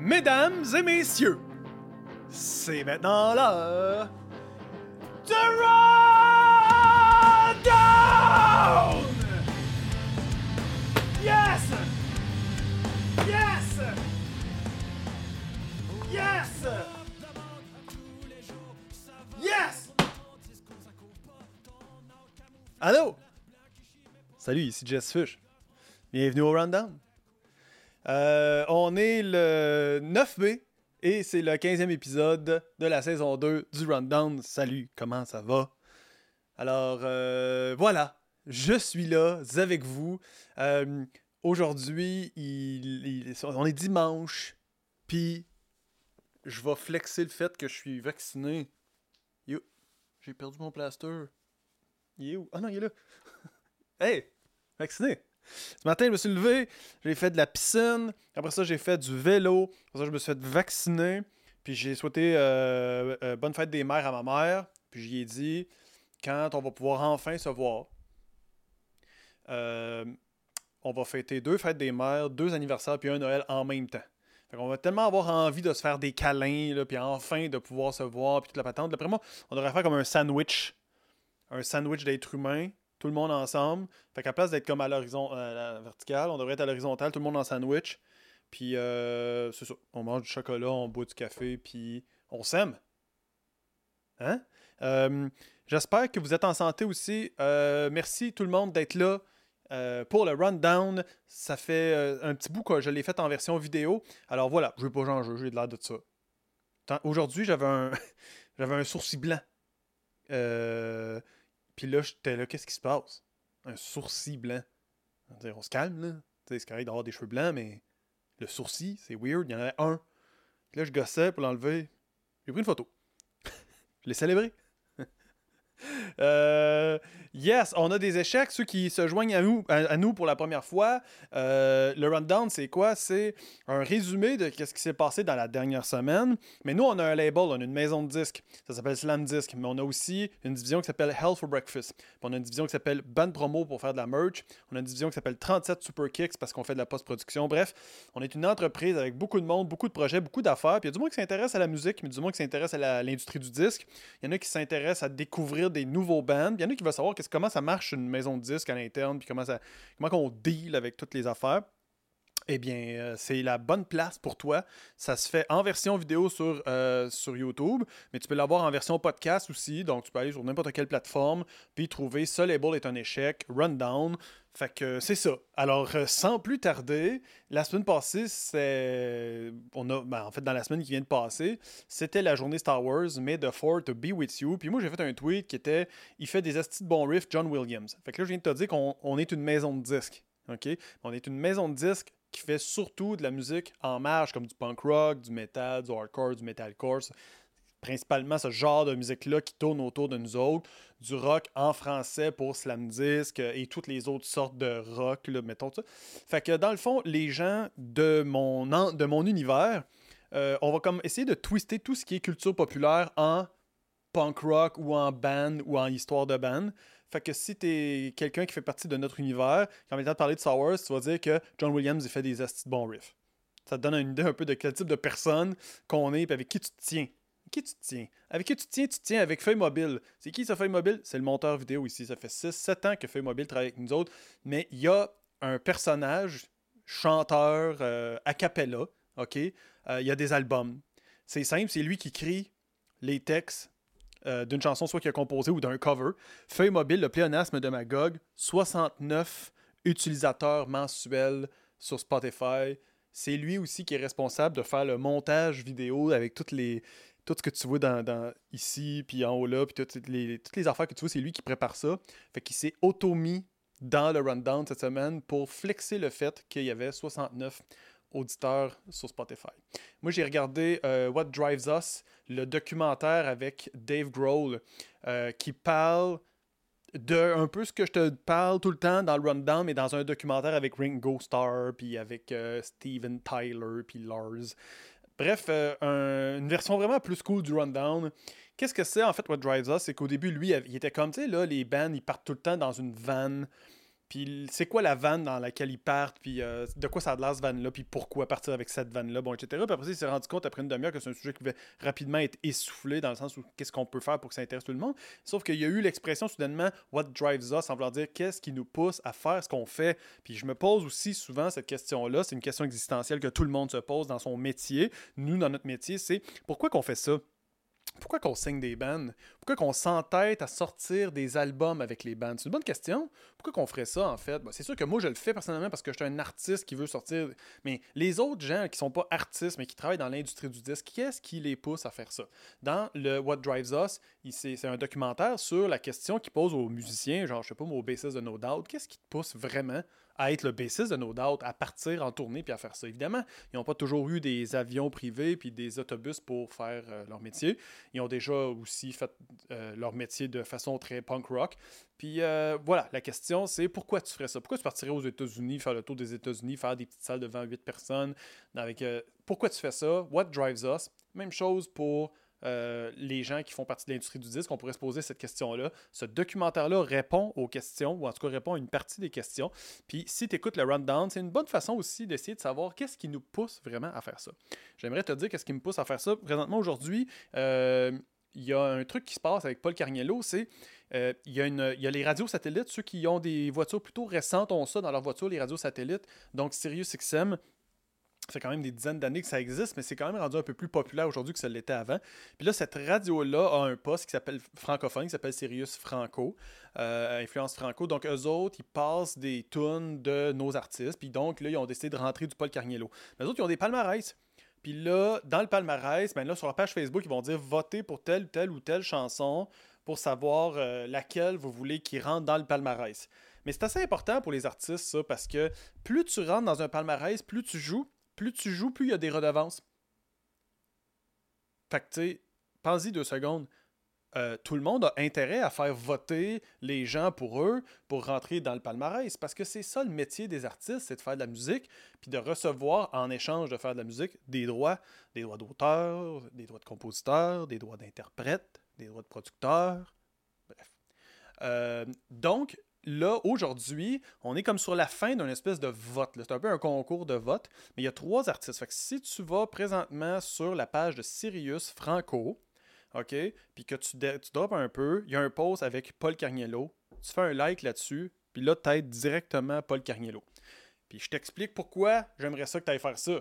Mesdames et messieurs, c'est maintenant l'heure de Rundown! Yes! Yes! Yes! Yes! Allô? Salut, ici Jess Fish. Bienvenue au Rundown. Euh, on est le 9B et c'est le 15e épisode de la saison 2 du Rundown. Salut, comment ça va? Alors, euh, voilà, je suis là avec vous. Euh, Aujourd'hui, on est dimanche, puis je vais flexer le fait que je suis vacciné. J'ai perdu mon plaster. Il est où? Ah non, il est là. hey, vacciné. Ce matin, je me suis levé, j'ai fait de la piscine, après ça, j'ai fait du vélo, après ça, je me suis fait vacciner, puis j'ai souhaité euh, euh, bonne fête des mères à ma mère, puis j'y ai dit quand on va pouvoir enfin se voir. Euh, on va fêter deux fêtes des mères, deux anniversaires, puis un Noël en même temps. Fait qu'on va tellement avoir envie de se faire des câlins, puis enfin de pouvoir se voir, puis toute la patente. D'après moi, on devrait faire comme un sandwich. Un sandwich d'être humain, tout le monde ensemble. Fait qu'à place d'être comme à l'horizon à la verticale, on devrait être à l'horizontale, tout le monde en sandwich. Puis euh, c'est ça. On mange du chocolat, on boit du café, puis on s'aime. Hein? Euh, J'espère que vous êtes en santé aussi. Euh, merci tout le monde d'être là. Euh, pour le rundown, ça fait euh, un petit bout que je l'ai fait en version vidéo. Alors voilà, je vais pas changer, j'ai de l'air de ça. Aujourd'hui, j'avais un j'avais un sourcil blanc. Euh, Puis là, j'étais là, qu'est-ce qui se passe? Un sourcil blanc. On, se calme, là. C'est correct d'avoir des cheveux blancs, mais le sourcil, c'est weird. Il y en avait un. Puis là, je gossais pour l'enlever. J'ai pris une photo. je l'ai célébré. Euh, yes, on a des échecs. Ceux qui se joignent à nous, à, nous pour la première fois, euh, le rundown, c'est quoi? C'est un résumé de ce qui s'est passé dans la dernière semaine. Mais nous, on a un label, on a une maison de disques. Ça s'appelle Slam Disc. Mais on a aussi une division qui s'appelle Hell for Breakfast. On a une division qui s'appelle Band Promo pour faire de la merch. On a une division qui s'appelle 37 Super Kicks parce qu'on fait de la post-production. Bref, on est une entreprise avec beaucoup de monde, beaucoup de projets, beaucoup d'affaires. Puis il y a du monde qui s'intéresse à la musique, mais du monde qui s'intéresse à l'industrie du disque. Il y en a qui s'intéressent à découvrir des nouveaux bands. Il y en a qui veulent savoir comment ça marche une maison de disques à l'interne, puis comment, ça, comment on deal avec toutes les affaires. Eh bien, euh, c'est la bonne place pour toi. Ça se fait en version vidéo sur, euh, sur YouTube, mais tu peux l'avoir en version podcast aussi. Donc, tu peux aller sur n'importe quelle plateforme, puis trouver ce label est un échec, Rundown. Fait que c'est ça. Alors, euh, sans plus tarder, la semaine passée, c'est. On a. ben, en fait, dans la semaine qui vient de passer, c'était la journée Star Wars, May the 4 to be with you. Puis moi, j'ai fait un tweet qui était Il fait des astis de bons riffs, John Williams. Fait que là, je viens de te dire qu'on on est une maison de disques. OK? On est une maison de disques qui fait surtout de la musique en marge, comme du punk rock, du metal, du hardcore, du metalcore. Principalement ce genre de musique-là qui tourne autour de nous autres. Du rock en français pour slam disc euh, et toutes les autres sortes de rock, là, mettons ça. Fait que dans le fond, les gens de mon, de mon univers, euh, on va comme essayer de twister tout ce qui est culture populaire en punk rock ou en band ou en histoire de band. Fait que si t'es quelqu'un qui fait partie de notre univers, quand on est temps de parler de Star Wars, tu vas dire que John Williams il fait des astis de bons riffs. Ça te donne une idée un peu de quel type de personne qu'on est et avec qui tu te tiens. Qui tu te tiens? Avec qui tu te tiens? Tu te tiens avec Feuille Mobile. C'est qui ça, Feuille Mobile? C'est le monteur vidéo ici. Ça fait 6-7 ans que Feuille Mobile travaille avec nous autres. Mais il y a un personnage, chanteur, euh, a cappella, OK? Euh, il y a des albums. C'est simple, c'est lui qui crie les textes euh, d'une chanson, soit qu'il a composé ou d'un cover. Feuille Mobile, le pléonasme de Magog, 69 utilisateurs mensuels sur Spotify. C'est lui aussi qui est responsable de faire le montage vidéo avec toutes les, tout ce que tu vois dans, dans- ici, puis en haut là, puis toutes les, toutes les affaires que tu vois, c'est lui qui prépare ça. Fait qu'il s'est auto-mis dans le rundown cette semaine pour flexer le fait qu'il y avait 69 auditeurs sur Spotify. Moi, j'ai regardé euh, What Drives Us, le documentaire avec Dave Grohl, euh, qui parle de un peu ce que je te parle tout le temps dans le rundown, mais dans un documentaire avec Ringo Starr, puis avec euh, Steven Tyler, puis Lars. Bref, un- une version vraiment plus cool du rundown. Qu'est-ce que c'est en fait What Drives Us? C'est qu'au début, lui, il était comme, tu sais, là, les bands, ils partent tout le temps dans une van puis c'est quoi la vanne dans laquelle ils partent, puis euh, de quoi ça a de l'air, cette vanne-là, puis pourquoi partir avec cette vanne-là, bon, etc. Puis après, il s'est rendu compte après une demi-heure que c'est un sujet qui va rapidement être essoufflé dans le sens où qu'est-ce qu'on peut faire pour que ça intéresse tout le monde. Sauf qu'il y a eu l'expression soudainement What drives us, en vouloir dire qu'est-ce qui nous pousse à faire ce qu'on fait. Puis je me pose aussi souvent cette question-là, c'est une question existentielle que tout le monde se pose dans son métier. Nous, dans notre métier, c'est pourquoi qu'on fait ça? Pourquoi qu'on signe des bands? Pourquoi qu'on s'entête à sortir des albums avec les bands? C'est une bonne question. Pourquoi qu'on ferait ça, en fait? c'est sûr que moi, je le fais personnellement parce que je suis un artiste qui veut sortir. Mais les autres gens qui sont pas artistes, mais qui travaillent dans l'industrie du disque, qu'est-ce qui les pousse à faire ça? Dans le What Drives Us, c'est un documentaire sur la question qui pose aux musiciens, genre, je sais pas, aux bassistes de No Doubt, qu'est-ce qui te pousse vraiment à être le bassiste de No Doubt, à partir en tournée puis à faire ça. Évidemment, ils n'ont pas toujours eu des avions privés puis des autobus pour faire euh, leur métier. Ils ont déjà aussi fait euh, leur métier de façon très punk rock. Puis euh, voilà, la question c'est pourquoi tu ferais ça? Pourquoi tu partirais aux États-Unis, faire le tour des États-Unis, faire des petites salles devant 8 personnes? Avec, pourquoi tu fais ça? What drives us? Même chose pour euh, les gens qui font partie de l'industrie du disque, on pourrait se poser cette question-là. Ce documentaire-là répond aux questions, ou en tout cas répond à une partie des questions. Puis si tu écoutes le rundown, c'est une bonne façon aussi d'essayer de savoir qu'est-ce qui nous pousse vraiment à faire ça. J'aimerais te dire qu'est-ce qui me pousse à faire ça. Présentement, aujourd'hui, euh, il y a un truc qui se passe avec Paul Carniello, c'est euh, y a il y a les radios satellites, ceux qui ont des voitures plutôt récentes ont ça dans leur voiture, les radios satellites, donc Sirius XM, ça fait quand même des dizaines d'années que ça existe, mais c'est quand même rendu un peu plus populaire aujourd'hui que ça l'était avant. Puis là, cette radio-là a un poste qui s'appelle francophone, qui s'appelle Sirius Franco, euh, influence franco. Donc, eux autres, ils passent des tunes de nos artistes. Puis donc, là, ils ont décidé de rentrer du Paul Carniello. Mais eux autres, ils ont des palmarès. Puis là, dans le palmarès, ben là, sur leur page Facebook, ils vont dire votez pour telle, telle ou telle chanson pour savoir euh, laquelle vous voulez qu'ils rentre dans le palmarès. Mais c'est assez important pour les artistes, ça, parce que plus tu rentres dans un palmarès, plus tu joues, plus tu joues, plus il y a des redevances. Fait que, tu sais, pense-y deux secondes. Euh, tout le monde a intérêt à faire voter les gens pour eux pour rentrer dans le palmarès parce que c'est ça le métier des artistes, c'est de faire de la musique puis de recevoir en échange de faire de la musique des droits, des droits d'auteur, des droits de compositeur, des droits d'interprète, des droits de producteur, bref. Euh, donc, là, aujourd'hui, on est comme sur la fin d'un espèce de vote. C'est un peu un concours de vote, mais il y a trois artistes. Fait que si tu vas présentement sur la page de Sirius Franco, OK, puis que tu, tu drops un peu, il y a un post avec Paul Carniello, tu fais un like là-dessus, puis là, tu directement Paul Carniello. Puis je t'explique pourquoi j'aimerais ça que tu ailles faire ça.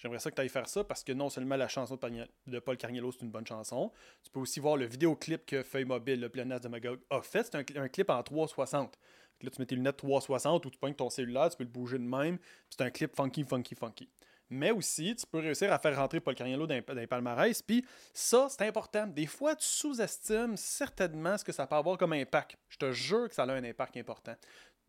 J'aimerais ça que tu ailles faire ça parce que non seulement la chanson de Paul Carniello, c'est une bonne chanson, tu peux aussi voir le vidéoclip que Feuille Mobile, le Planète de Magog, a fait. C'est un, clip en 360. Là, tu mets tes lunettes 360 ou tu pognes ton cellulaire, tu peux le bouger de même. C'est un clip funky, funky, funky. Mais aussi, tu peux réussir à faire rentrer Paul Carniello dans, dans les palmarès. Puis ça, c'est important. Des fois, tu sous-estimes certainement ce que ça peut avoir comme impact. Je te jure que ça a un impact important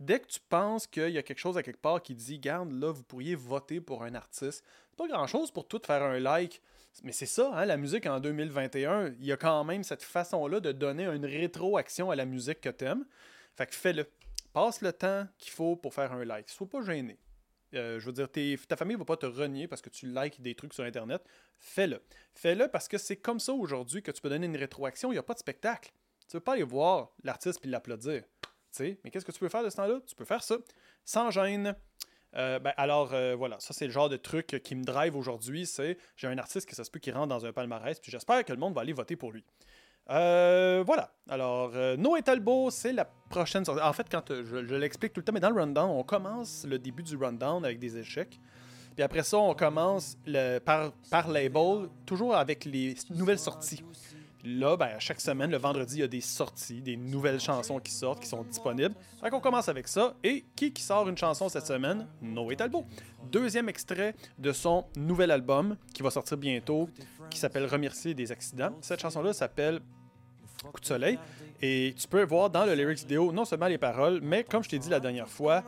dès que tu penses qu'il y a quelque chose à quelque part qui dit, garde, là, vous pourriez voter pour un artiste, pas grand-chose pour tout faire un like. Mais c'est ça, hein, la musique en 2021, il y a quand même cette façon-là de donner une rétroaction à la musique que tu aimes. Fait que fais-le. Passe le temps qu'il faut pour faire un like. Sois pas gêné. Euh, je veux dire, ta famille va pas te renier parce que tu likes des trucs sur Internet. Fais-le. Fais-le parce que c'est comme ça aujourd'hui que tu peux donner une rétroaction. Il n'y a pas de spectacle. Tu veux pas aller voir l'artiste puis l'applaudir mais qu'est-ce que tu peux faire de ce temps-là? Tu peux faire ça sans gêne. Euh, ben, alors euh, voilà, ça c'est le genre de truc qui me drive aujourd'hui, c'est j'ai un artiste qui ça se peut qu'il rentre dans un palmarès, puis j'espère que le monde va aller voter pour lui. Euh, voilà. Alors, Noé Talbot, c'est la prochaine sortie. En fait, quand je, l'explique tout le temps, mais dans le rundown, on commence le début du rundown avec des échecs. Puis après ça, on commence par, par label, toujours avec les nouvelles sorties là, ben, chaque semaine, le vendredi, il y a des sorties, des nouvelles chansons qui sortent, qui sont disponibles. Fait qu'on commence avec ça. Et qui qui sort une chanson cette semaine? Noé Talbot. Deuxième extrait de son nouvel album qui va sortir bientôt, qui s'appelle Remercier des accidents. Cette chanson-là s'appelle Coup de soleil. Et tu peux voir dans le lyrics vidéo non seulement les paroles, mais comme je t'ai dit la dernière fois,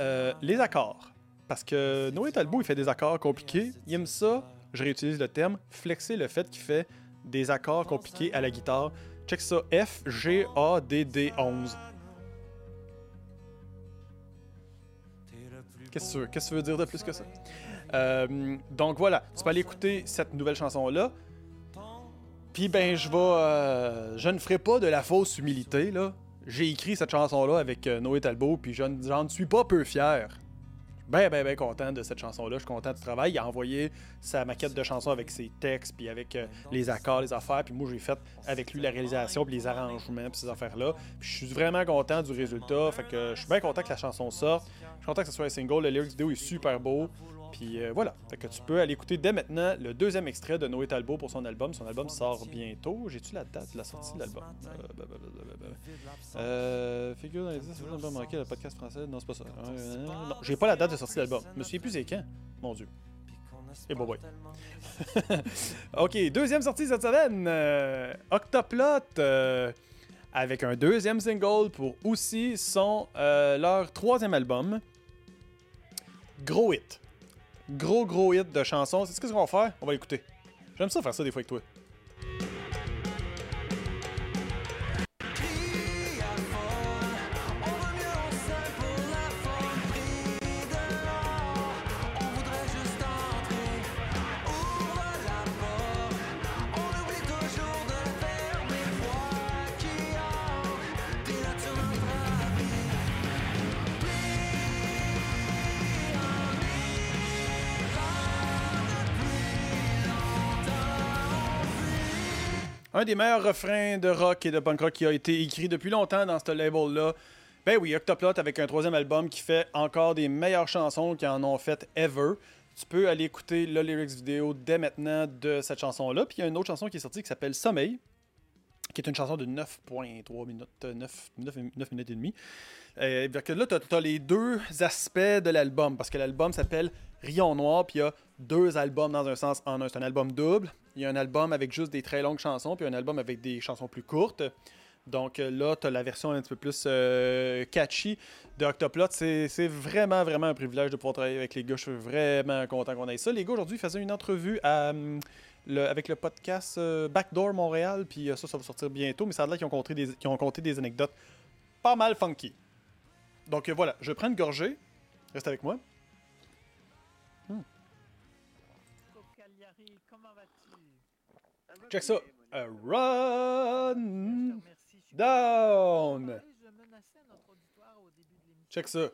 euh, les accords. Parce que Noé Talbot, il fait des accords compliqués. Il aime ça, je réutilise le terme, flexer le fait qu'il fait des accords compliqués à la guitare. Check ça, F, G, A, D, D, 11. Qu'est-ce que tu veux dire de plus que ça? Euh, donc voilà, tu peux aller écouter cette nouvelle chanson-là. Puis ben, je vais. Euh, je ne ferai pas de la fausse humilité, là. j'ai écrit cette chanson-là avec euh, Noé Talbot, puis je j'en suis pas peu fier. Ben, ben, ben content de cette chanson-là. Je suis content du travail. Il a envoyé sa maquette de chanson avec ses textes, puis avec euh, les accords, les affaires. Puis moi, j'ai fait avec lui la réalisation, puis les arrangements, puis ces affaires-là. Puis je suis vraiment content du résultat. Fait que je suis bien content que la chanson sorte. Je suis content que ce soit un single. Le lyrics vidéo est super beau. Puis euh, voilà. Fait que tu peux aller écouter dès maintenant le deuxième extrait de Noé Talbot pour son album. Son album sort bientôt. J'ai-tu la date de la sortie de l'album? Euh, blablabla. Euh, figure dans les 10, c'est pas manqué le podcast français. Non, c'est pas ça. Euh, non, j'ai pas la date de sortie de l'album. Je me souviens plus c'est quand. Mon Dieu. Et bon, ouais. ok, deuxième sortie cette semaine. Euh, Octoplot. euh, avec un deuxième single pour aussi son euh, leur troisième album. Gros hit. Gros gros hit de chansons. C'est ce qu'on va faire? On va l'écouter. J'aime ça faire ça des fois avec toi. Un des meilleurs refrains de rock et de punk rock qui a été écrit depuis longtemps dans ce label-là. Ben oui, Octoplot avec un troisième album qui fait encore des meilleures chansons qui en ont fait ever. Tu peux aller écouter le lyrics vidéo dès maintenant de cette chanson-là. Puis il y a une autre chanson qui est sortie qui s'appelle Sommeil, qui est une chanson de 9.3 minutes, euh, 9, 9, 9 minutes et demie. Euh, là, tu as, les deux aspects de l'album, parce que l'album s'appelle Rion Noir, puis il y a deux albums dans un sens en un. C'est un album double. Il y a un album avec juste des très longues chansons, puis un album avec des chansons plus courtes. Donc euh, là, tu as la version un petit peu plus euh, catchy de Octoplot. C'est vraiment, vraiment un privilège de pouvoir travailler avec les gars. Je suis vraiment content qu'on ait ça. Les gars, aujourd'hui, ils faisaient une entrevue le- avec le podcast euh, Backdoor Montréal, puis euh, ça, ça va sortir bientôt. Mais ça a l'air qu'ils ont, ont compté des anecdotes pas mal funky. Donc voilà, je prends une gorgée. Reste avec moi. Check ça. A run Merci. down. Check ça.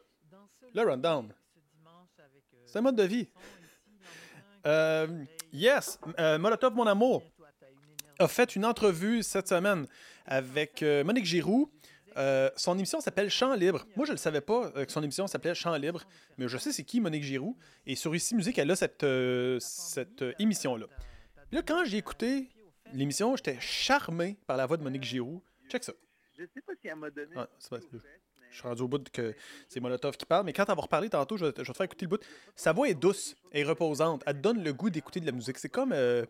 Le rundown. euh, C'est un mode de vie. Euh, yes, euh, Molotov, mon amour, a fait une entrevue cette semaine avec euh, Monique Giroux. Euh, son émission s'appelle Chant libre. Moi, je ne le savais pas euh, que son émission s'appelait Chant libre, mais je sais c'est qui Monique Giroux. Et sur Ici Musique, elle a cette, euh, cette euh, émission-là. Là, quand j'ai écouté l'émission, j'étais charmé par la voix de Monique Giroux. Check ça. Je sais pas si elle m'a donné. Ouais, c'est pas- Je suis rendu au bout de que c'est Molotov qui parle, mais quand elle va reparler tantôt, je, vais- je vais te faire écouter le bout. Sa voix est douce et reposante. Elle te donne le goût d'écouter de la musique. C'est comme euh,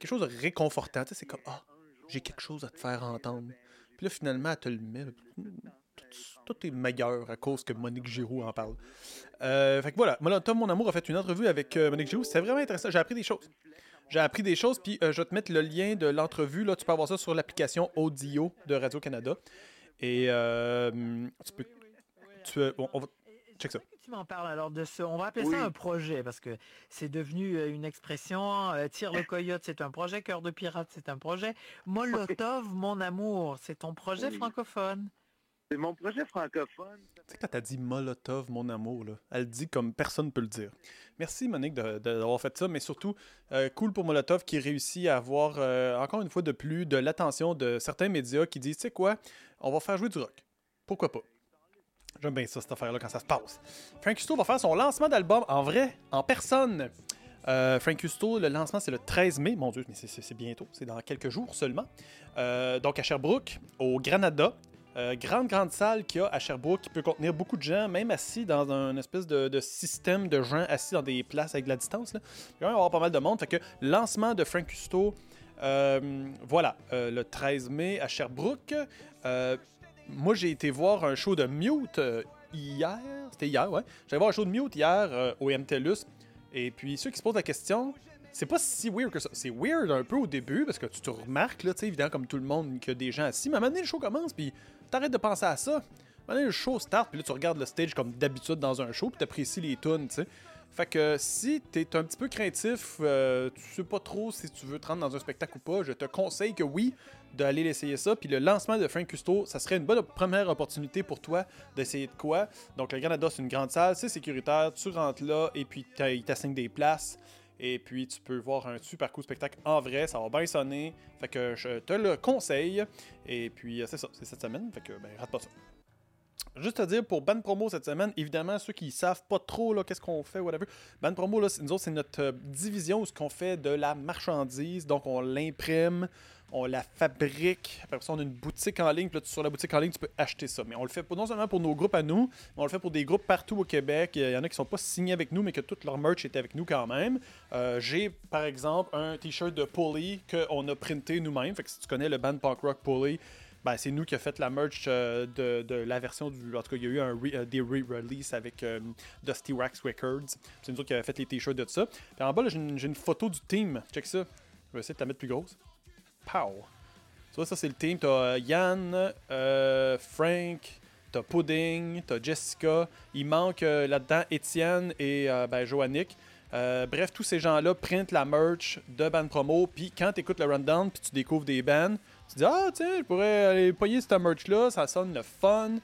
quelque chose de réconfortant. Tu sais, c'est comme Ah, j'ai quelque chose à te faire entendre. Puis là, finalement, elle te le met. Tout, tout est meilleur à cause que Monique Giroux en parle. Euh, fait que voilà, Molotov, mon amour, a fait une entrevue avec euh, Monique Giroux. C'était vraiment intéressant. J'ai appris des choses. J'ai appris des choses, puis euh, je vais te mettre le lien de l'entrevue. Là, tu peux avoir ça sur l'application Audio de Radio-Canada. Et euh, tu peux. Tu peux bon, on va- check ça. Tu m'en parles alors de ce. On va appeler Oui. ça un projet parce que c'est devenu euh, une expression. euh, Tire le coyote, c'est un projet. Cœur de pirate, c'est un projet. Molotov, mon amour, c'est ton projet Oui. francophone. C'est mon projet francophone. Tu sais, quand t'as dit Molotov, mon amour, là, elle le dit comme personne ne peut le dire. Merci, Monique, d'avoir fait ça, mais surtout, euh, cool pour Molotov qui réussit à avoir, euh, encore une fois de plus, de l'attention de certains médias qui disent, tu sais quoi, on va faire jouer du rock. Pourquoi pas? J'aime bien ça, cette affaire-là, quand ça se passe. Frank Custo va faire son lancement d'album en vrai, en personne. Euh, Frank Custo, le lancement, c'est le 13 mai. Mon Dieu, mais c'est- bientôt. C'est dans quelques jours seulement. Donc, à Sherbrooke, au Granada. Euh, grande, grande salle qu'il y a à Sherbrooke qui peut contenir beaucoup de gens, même assis dans un espèce de, système de gens assis dans des places avec de la distance. Il va y avoir pas mal de monde. Fait lancement de Frank Custo, euh, voilà, euh, le 13 mai à Sherbrooke. Moi, j'ai été voir un show de Mute hier. C'était hier, ouais. J'allais voir un show de Mute hier au MTLUS. Et puis, ceux qui se posent la question, c'est pas si weird que ça. C'est weird un peu au début parce que tu te remarques, là, tu sais, évidemment, comme tout le monde, qu'il y a des gens assis. Mais à un le show commence, puis t'arrêtes de penser à ça. À un le show start, puis là, tu regardes le stage comme d'habitude dans un show, puis t'apprécies les tunes, tu sais. Fait que si tu es un petit peu craintif, euh, tu sais pas trop si tu veux te rendre dans un spectacle ou pas, je te conseille que oui, d'aller l'essayer ça. Puis le lancement de Frank Custo, ça serait une bonne première opportunité pour toi d'essayer de quoi. Donc le Canada, c'est une grande salle, c'est sécuritaire, tu rentres là et puis il t'assigne des places. Et puis tu peux voir un super cool spectacle en vrai, ça va bien sonner. Fait que je te le conseille. Et puis c'est ça, c'est cette semaine. Fait que ben rate pas ça. Juste à dire pour Ban Promo cette semaine, évidemment, ceux qui savent pas trop qu'est-ce qu'on fait, whatever. Ban Promo, là, nous autres, c'est notre euh, division où ce qu'on fait de la marchandise. Donc, on l'imprime, on la fabrique. On a une boutique en ligne. Sur la boutique en ligne, tu peux acheter ça. Mais on le fait non seulement pour nos groupes à nous, mais on le fait pour des groupes partout au Québec. Il y en a qui sont pas signés avec nous, mais que toute leur merch est avec nous quand même. Euh, j'ai, par exemple, un t-shirt de Pulley qu'on a printé nous-mêmes. Fait que si tu connais le band punk rock Pulley, ben, c'est nous qui a fait la merch euh, de, la version du. En tout cas, il y a eu un euh, des re-release avec Dusty Wax Records. C'est nous qui avons fait les t-shirts de ça. Puis en bas, j'ai une, photo du team. Check ça. Je vais essayer de la mettre plus grosse. Pow! Tu vois, ça, c'est le team. T'as Yann, Frank, t'as Pudding, t'as Jessica. Il manque là-dedans Étienne et ben, Joannick. bref, tous ces gens-là printent la merch de band promo. Puis quand tu écoutes le rundown, puis tu découvres des bands, tu dis, ah, tiens, je pourrais aller payer cette merch-là, ça sonne le fun.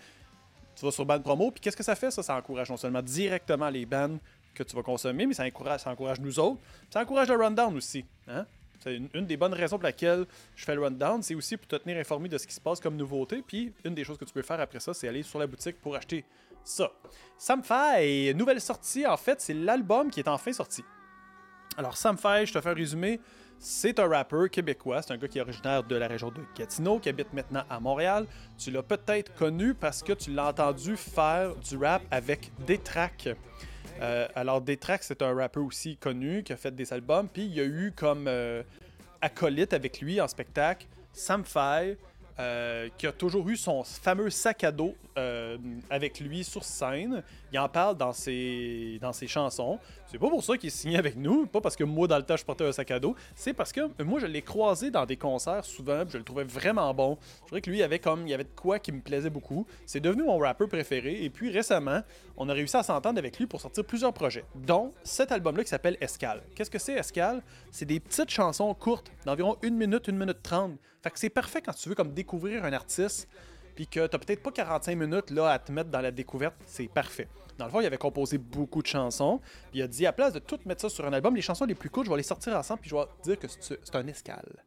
Tu vas sur band promo, puis qu'est-ce que ça fait, ça? Ça encourage non seulement directement les bands que tu vas consommer, mais ça encourage, ça encourage nous autres. Ça encourage le rundown aussi. Hein? C'est une, des bonnes raisons pour laquelle je fais le rundown, c'est aussi pour te tenir informé de ce qui se passe comme nouveauté. Puis une des choses que tu peux faire après ça, c'est aller sur la boutique pour acheter ça. Sam Fay, nouvelle sortie, en fait, c'est l'album qui est enfin sorti. Alors, Sam Fay, je te fais un résumé. C'est un rappeur québécois, c'est un gars qui est originaire de la région de Gatineau, qui habite maintenant à Montréal. Tu l'as peut-être connu parce que tu l'as entendu faire du rap avec Détrac. Euh, alors Détrac, c'est un rappeur aussi connu qui a fait des albums, puis il y a eu comme euh, acolyte avec lui en spectacle Sam Fay, euh, qui a toujours eu son fameux sac à dos avec lui sur scène. Il en parle dans ses, dans ses chansons. C'est pas pour ça qu'il est signé avec nous, pas parce que moi, dans le temps, je portais un sac à dos. C'est parce que moi, je l'ai croisé dans des concerts souvent, je le trouvais vraiment bon. Je trouvais que lui, il avait comme, il y avait de quoi qui me plaisait beaucoup. C'est devenu mon rappeur préféré. Et puis récemment, on a réussi à s'entendre avec lui pour sortir plusieurs projets, dont cet album-là qui s'appelle Escale. Qu'est-ce que c'est Escale? C'est des petites chansons courtes, d'environ 1 minute, 1 minute 30. Fait que c'est parfait quand tu veux comme découvrir un artiste puis que t'as peut-être pas 45 minutes là à te mettre dans la découverte, c'est parfait. Dans le fond, il avait composé beaucoup de chansons, puis il a dit à place de tout mettre ça sur un album, les chansons les plus courtes, je vais les sortir ensemble, puis je vais dire que c'est un escale.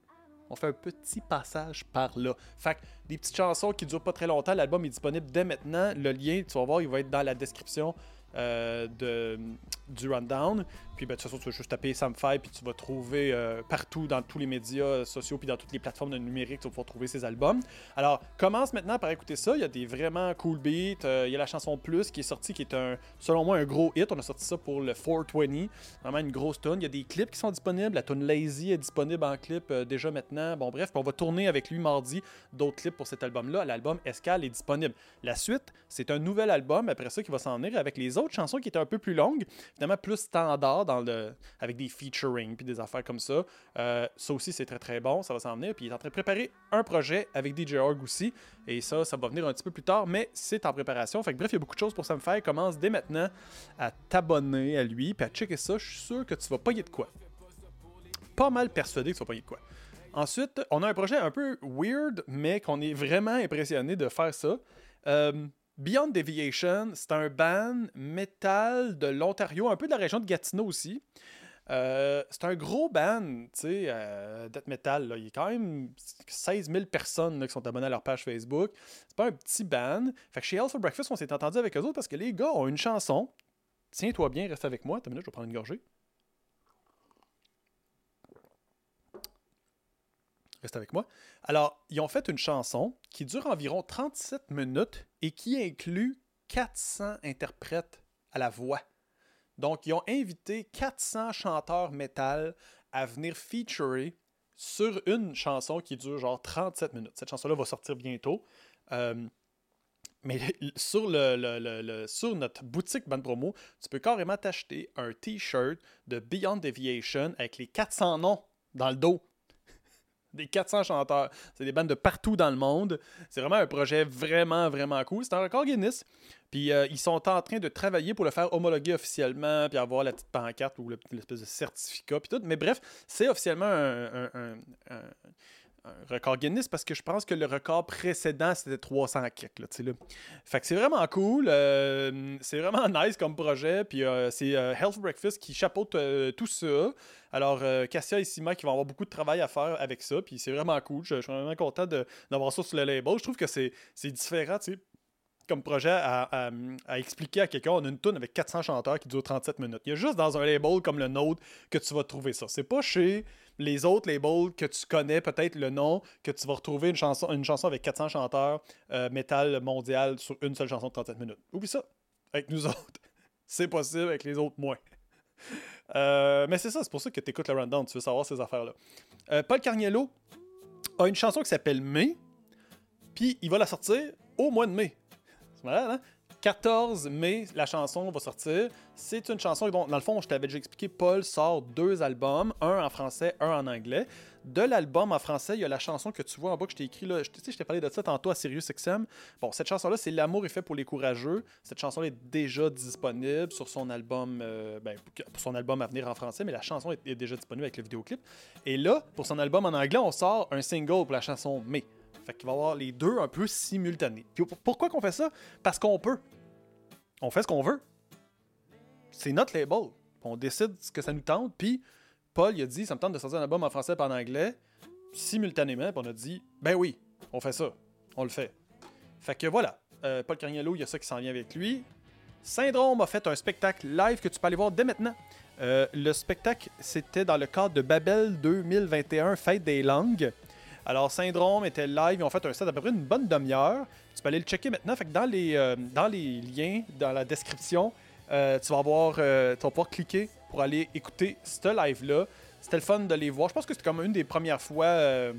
On fait un petit passage par là. Fait que des petites chansons qui durent pas très longtemps, l'album est disponible dès maintenant. Le lien, tu vas voir, il va être dans la description euh, de, du rundown. Puis ben, de toute façon, tu vas juste taper Samfy, puis tu vas trouver euh, partout dans tous les médias sociaux, puis dans toutes les plateformes de numérique, tu vas pouvoir trouver ses albums. Alors, commence maintenant par écouter ça. Il y a des vraiment cool beats. Euh, il y a la chanson Plus qui est sortie, qui est un, selon moi, un gros hit. On a sorti ça pour le 420. Vraiment une grosse tune. Il y a des clips qui sont disponibles. La tune Lazy est disponible en clip déjà maintenant. Bon, bref, on va tourner avec lui mardi d'autres clips pour cet album-là. L'album Escale est disponible. La suite, c'est un nouvel album après ça qui va s'en venir avec les autres chansons qui étaient un peu plus longues, évidemment plus standard dans le, avec des featuring puis des affaires comme ça. Euh, ça aussi, c'est très très bon, ça va s'en venir. Puis il est en train de préparer un projet avec DJ Org aussi, et ça, ça va venir un petit peu plus tard, mais c'est en préparation. Fait que bref, il y a beaucoup de choses pour ça me faire. Commence dès maintenant à t'abonner à lui, puis à checker ça. Je suis sûr que tu vas payer de quoi. Pas mal persuadé que tu vas payer de quoi. Ensuite, on a un projet un peu weird, mais qu'on est vraiment impressionné de faire ça. Euh, Beyond Deviation, c'est un band metal de l'Ontario, un peu de la région de Gatineau aussi. Euh, c'est un gros band, tu sais, euh, death metal. Il y a quand même 16 000 personnes qui sont abonnées à leur page Facebook. C'est pas un petit band. Fait que chez Alpha Breakfast, on s'est entendu avec eux autres parce que les gars ont une chanson. Tiens-toi bien, reste avec moi. Attends une minute, je vais prendre une gorgée. Reste avec moi. Alors, ils ont fait une chanson qui dure environ 37 minutes et qui inclut 400 interprètes à la voix. Donc, ils ont invité 400 chanteurs métal à venir featurer sur une chanson qui dure genre 37 minutes. Cette chanson-là va sortir bientôt. Euh, mais sur, sur notre boutique Band Promo, tu peux carrément t'acheter un t-shirt de Beyond Deviation avec les 400 noms dans le dos des 400 chanteurs. C'est des bandes de partout dans le monde. C'est vraiment un projet vraiment, vraiment cool. C'est un record Guinness. Puis euh, ils sont en train de travailler pour le faire homologuer officiellement, puis avoir la petite pancarte ou l'espèce de certificat, puis tout. Mais bref, c'est officiellement un, record Guinness parce que je pense que le record précédent c'était 300 kicks. Là, là. Fait que c'est vraiment cool. Euh, c'est vraiment nice comme projet. Puis euh, c'est Health Breakfast qui chapeaute tout ça. Alors, Cassia et Sima qui vont avoir beaucoup de travail à faire avec ça. Puis c'est vraiment cool. Je, suis vraiment content d'avoir ça sur le label. Je trouve que c'est différent. comme projet à, expliquer à quelqu'un, on a une tune avec 400 chanteurs qui dure 37 minutes. Il y a juste dans un label comme le nôtre que tu vas trouver ça. C'est pas chez les autres labels que tu connais peut-être le nom que tu vas retrouver une chanson, une chanson avec 400 chanteurs euh, métal mondial sur une seule chanson de 37 minutes. Oublie ça. Avec nous autres, c'est possible, avec les autres, moins. Euh, mais c'est ça, c'est pour ça que tu écoutes le rundown, tu veux savoir ces affaires-là. Euh, Paul Carniello a une chanson qui s'appelle Mai, puis il va la sortir au mois de mai. 14 hein? Mai, la chanson va sortir. C'est une chanson dont, dans le fond, je t'avais déjà expliqué, Paul sort deux albums, un en français, un en anglais. De l'album en français, il y a la chanson que tu vois en bas que je t'ai écrit là. Je, sais, je t'ai parlé de ça tantôt à Sirius XM. Bon, cette chanson-là, c'est L'amour est fait pour les courageux. Cette chanson est déjà disponible sur son album, euh, ben, pour son album à venir en français, mais la chanson est, déjà disponible avec le vidéoclip. Et là, pour son album en anglais, on sort un single pour la chanson Mais. Fait qu'il va y avoir les deux un peu simultanés. pourquoi qu'on fait ça? Parce qu'on peut. On fait ce qu'on veut. C'est notre label. On décide ce que ça nous tente. Puis Paul, il a dit, ça me tente de sortir un album en français et en anglais, simultanément. Puis on a dit, ben oui, on fait ça. On le fait. Fait que voilà. Euh, Paul Carniello, il y a ça qui s'en vient avec lui. Syndrome a fait un spectacle live que tu peux aller voir dès maintenant. Euh, le spectacle, c'était dans le cadre de Babel 2021, Fête des langues. Alors, Syndrome était live. Ils ont fait un set d'à peu près une bonne demi-heure. Tu peux aller le checker maintenant. Fait que dans les, euh, dans les liens, dans la description, euh, tu, vas avoir, euh, tu vas pouvoir cliquer pour aller écouter ce live-là. C'était le fun de les voir. Je pense que c'était comme une des premières fois.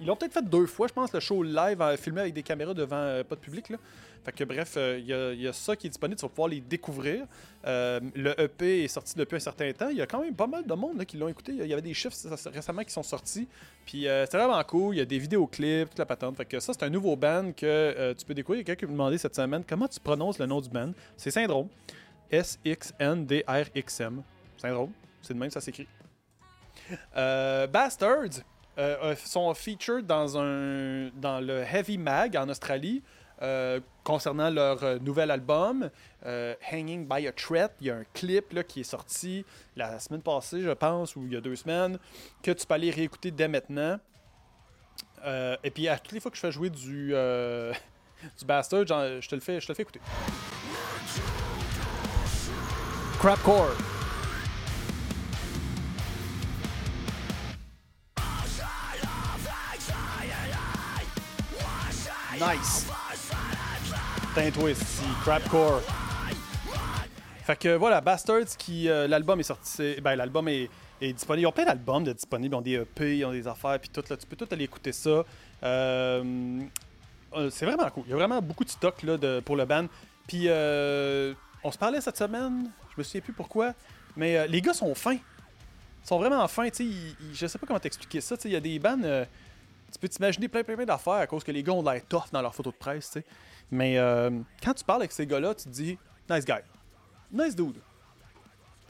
Ils l'ont peut-être fait deux fois, je pense, le show live filmé avec des caméras devant pas de public. Là. Fait que bref, euh, il y, a ça qui est disponible, tu vas pouvoir les découvrir. Euh, le EP est sorti depuis un certain temps. Il y a quand même pas mal de monde qui l'ont écouté. Il y avait des chiffres récemment qui sont sortis. Puis euh, c'est vraiment cool. Il y a des vidéoclips, toute la patente. Fait que ça, c'est un nouveau band que tu peux découvrir. Il y a quelqu'un qui m'a demandé cette semaine comment tu prononces le nom du band? C'est Syndrome. S-X-N-D-R-X-M. Syndrome. C'est de même, ça s'écrit. Bastards. Sont featured dans, un, dans le Heavy Mag en Australie. Euh, concernant leur euh, nouvel album, euh, Hanging by a Thread. Il y a un clip là, qui est sorti la semaine passée, je pense, ou il y a deux semaines, que tu peux aller réécouter dès maintenant. et puis à toutes les fois que je fais jouer du, du Bastard, je te le fais, je te le fais écouter. Crapcore. Nice. twist ici, Crapcore. Fait que voilà, Bastards, qui euh, l'album est sorti, ben l'album est, disponible. Ils ont plein d'albums de disponibles, ils ont des EP, ils ont des affaires, puis tout là, tu peux tout aller écouter ça. Euh, euh, c'est vraiment cool. Il y a vraiment beaucoup de stock là, pour le band. Puis on se parlait cette semaine, je me souviens plus pourquoi, mais les gars sont fins. Ils sont vraiment fins, tu sais. Je sais pas comment t'expliquer ça. Il y a des bands tu peux t'imaginer plein, plein, plein d'affaires à cause que les gars ont l'air tough dans leurs photos de presse, tu sais. Mais euh, quand tu parles avec ces gars-là, tu te dis nice guy. Nice dude.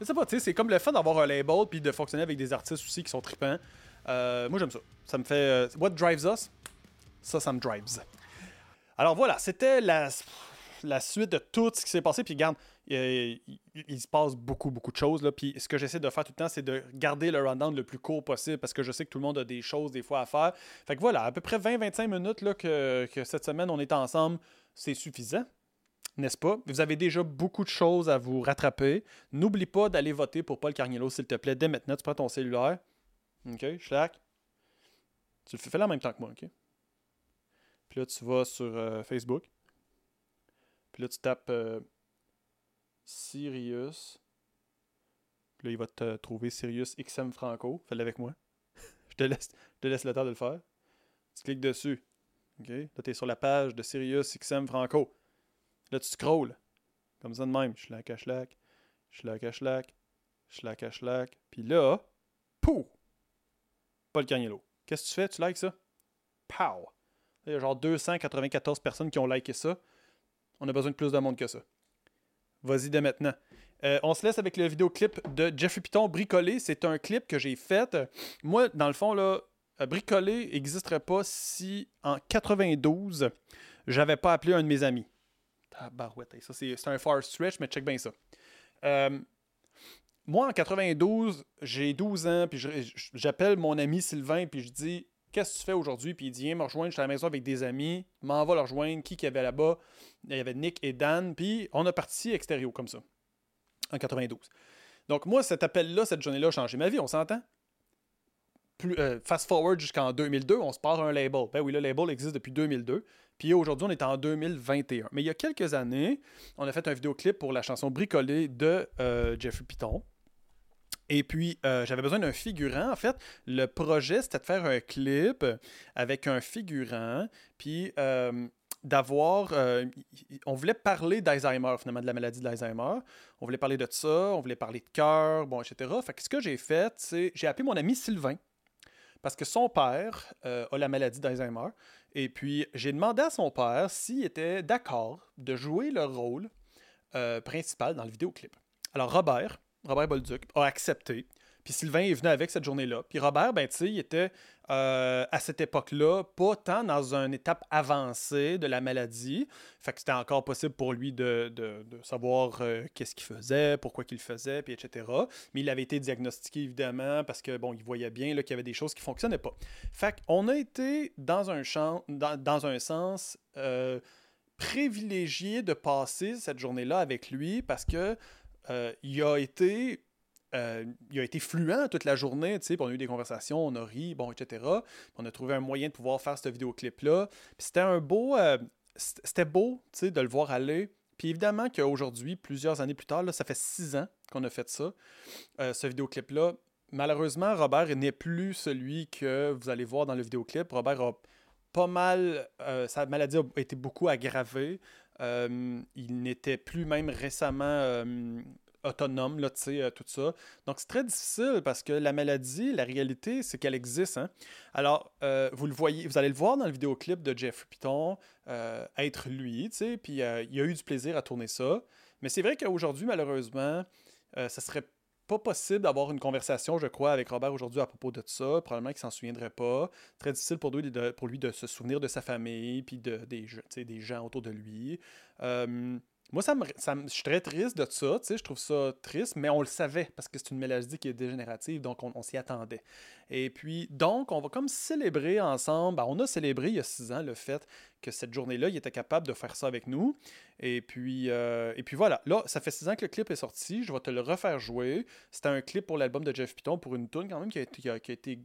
Je sais pas, tu sais, c'est comme le fun d'avoir un label puis de fonctionner avec des artistes aussi qui sont tripants. Euh, moi, j'aime ça. Ça me fait. Euh, what drives us? Ça, ça me drives. Alors voilà, c'était la, la suite de tout ce qui s'est passé. Puis regarde, il, se passe beaucoup, beaucoup de choses. Là. Puis ce que j'essaie de faire tout le temps, c'est de garder le rundown le plus court possible parce que je sais que tout le monde a des choses des fois à faire. Fait que voilà, à peu près 20-25 minutes là, que, cette semaine on est ensemble c'est suffisant, n'est-ce pas? Vous avez déjà beaucoup de choses à vous rattraper. N'oublie pas d'aller voter pour Paul Carniello, s'il te plaît. Dès maintenant, tu prends ton cellulaire. OK, schlack. Tu le fais là en même temps que moi, OK? Puis là, tu vas sur euh, Facebook. Puis là, tu tapes euh, Sirius. Puis là, il va te trouver Sirius XM Franco. Fais-le avec moi. je, te laisse, je te laisse le temps de le faire. Tu cliques dessus. Là, tu es sur la page de Sirius XM Franco. Là, tu scrolls. Comme ça de même. Schlac à schlac. Schlac à schlac. Schlac à schlac. Puis là, pou! Paul Cagnello. Qu'est-ce que tu fais? Tu likes ça? Pow! Il y a genre 294 personnes qui ont liké ça. On a besoin de plus de monde que ça. Vas-y dès maintenant. Euh, on se laisse avec le vidéoclip de Jeffrey Piton, Bricolé. C'est un clip que j'ai fait. Moi, dans le fond, là, euh, Bricolé n'existerait pas si en 92, j'avais pas appelé un de mes amis. Tabarouette, ça c'est un far stretch, mais check bien ça. Euh, moi, en 92, j'ai 12 ans, puis j'appelle mon ami Sylvain, puis je dis Qu'est-ce que tu fais aujourd'hui? Puis il dit Viens me rejoindre, je suis à la maison avec des amis, m'en va le rejoindre. Qui qu'il y avait là-bas? Il y avait Nick et Dan, puis on a parti extérieur comme ça, en 92. Donc, moi, cet appel-là, cette journée-là, a changé ma vie, on s'entend? Euh, fast forward jusqu'en 2002, on se part un label. Ben oui, le label existe depuis 2002. Puis aujourd'hui, on est en 2021. Mais il y a quelques années, on a fait un vidéoclip pour la chanson Bricolée de euh, Jeffrey Piton. Et puis, euh, j'avais besoin d'un figurant. En fait, le projet, c'était de faire un clip avec un figurant, puis d'avoir... on voulait parler d'Alzheimer, finalement, de la maladie d'Alzheimer. On voulait parler de ça, on voulait parler de cœur, bon, etc. Fait que ce que j'ai fait, c'est... J'ai appelé mon ami Sylvain, parce que son père euh, a la maladie d'Alzheimer. Et puis, j'ai demandé à son père s'il était d'accord de jouer le rôle euh, principal dans le vidéoclip. Alors, Robert, Robert Bolduc, a accepté. Puis Sylvain est venu avec cette journée-là. Puis Robert, ben, tu sais, il était euh, à cette époque-là pas tant dans une étape avancée de la maladie. Fait que c'était encore possible pour lui de, savoir euh, qu'est-ce qu'il faisait, pourquoi qu'il le faisait, puis etc. Mais il avait été diagnostiqué, évidemment, parce que, bon, il voyait bien qu'il y avait des choses qui fonctionnaient pas. Fait qu'on a été dans un, champ, dans, un sens... Euh, privilégié de passer cette journée-là avec lui parce que il a été euh, il a été fluent toute la journée, tu sais, on a eu des conversations, on a ri, bon, etc. on a trouvé un moyen de pouvoir faire ce vidéoclip-là. C'était un beau... Euh, c'était beau, tu sais, de le voir aller. Puis évidemment qu'aujourd'hui, plusieurs années plus tard, là, ça fait six ans qu'on a fait ça, euh, ce vidéoclip-là. Malheureusement, Robert n'est plus celui que vous allez voir dans le vidéoclip. Robert a pas mal... sa maladie a été beaucoup aggravée. Il n'était plus même récemment autonome, là, euh, tout ça. Donc, c'est très difficile parce que la maladie, la réalité, c'est qu'elle existe. Hein. Alors, euh, vous le voyez, vous allez le voir dans le vidéoclip de Jeff Piton, euh, être lui, tu sais, puis il a eu du plaisir à tourner ça. Mais c'est vrai qu'aujourd'hui, malheureusement, ça serait pas possible d'avoir une conversation, je crois, avec Robert aujourd'hui à propos de ça. Probablement qu'il s'en souviendrait pas. Très difficile pour lui de, se souvenir de sa famille, puis de, des, des gens autour de lui. Moi, ça me, je suis très triste de ça, tu sais, je trouve ça triste, mais on le savait parce que c'est une maladie qui est dégénérative, donc on, s'y attendait. Et puis, donc, on va comme célébrer ensemble. Ben, on a célébré il y a six ans le fait que cette journée-là, il était capable de faire ça avec nous. Et puis, euh, et puis voilà, là, ça fait six ans que le clip est sorti, je vais te le refaire jouer. C'était un clip pour l'album de Jeff Piton pour une tune quand même qui a, qui a été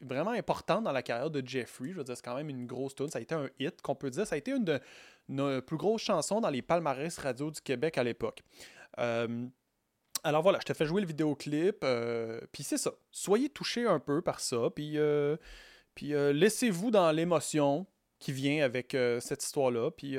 vraiment importante dans la carrière de Jeffrey. Je veux dire, c'est quand même une grosse tune. Ça a été un hit, qu'on peut dire. Ça a été une de plus grosses chansons dans les palmarès radio du Québec à l'époque. Euh, alors voilà, je te fais jouer le vidéoclip. Euh, puis c'est ça. Soyez touchés un peu par ça. Puis, euh, laissez-vous dans l'émotion qui vient avec cette histoire-là. Puis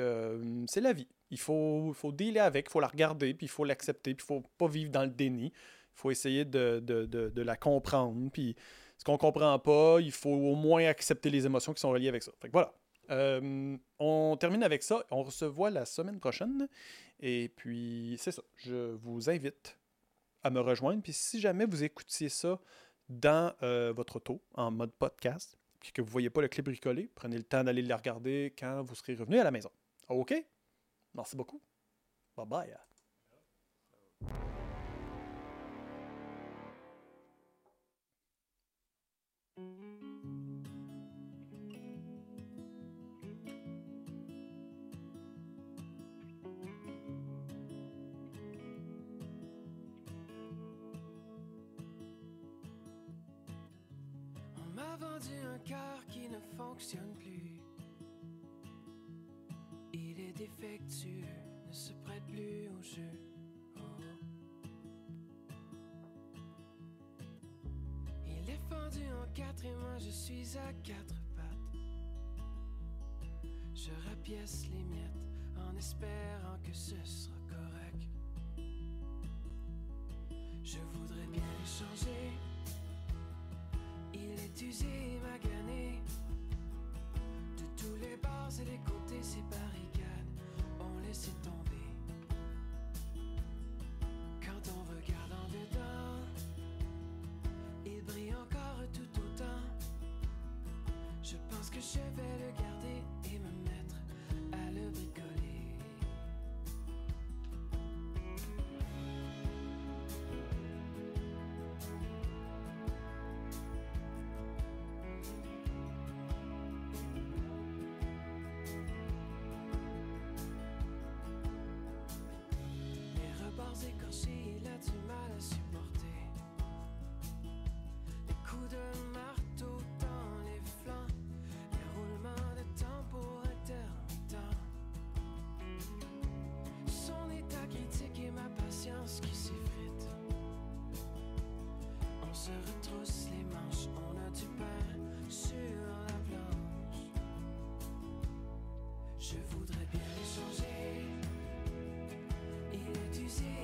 c'est la vie. Il faut, faut dealer avec, il faut la regarder, puis il faut l'accepter, puis il faut pas vivre dans le déni. Il faut essayer de, de, de, de la comprendre. Puis ce qu'on comprend pas, il faut au moins accepter les émotions qui sont reliées avec ça. Fait que voilà. Euh, on termine avec ça. On se la semaine prochaine. Et puis, c'est ça. Je vous invite à me rejoindre. Puis, si jamais vous écoutiez ça dans euh, votre auto, en mode podcast, puis que vous ne voyez pas le clip bricolé, prenez le temps d'aller le regarder quand vous serez revenu à la maison. OK? Merci beaucoup. Bye bye. Un cœur qui ne fonctionne plus. Il est défectueux, ne se prête plus au jeu. Oh. Il est fendu en quatre et moi je suis à quatre pattes. Je rapièce les miettes en espérant que ce sera correct. Je voudrais bien changer est usée, maganée. De tous les bords et les côtés, ces barricades ont laissé tomber. music.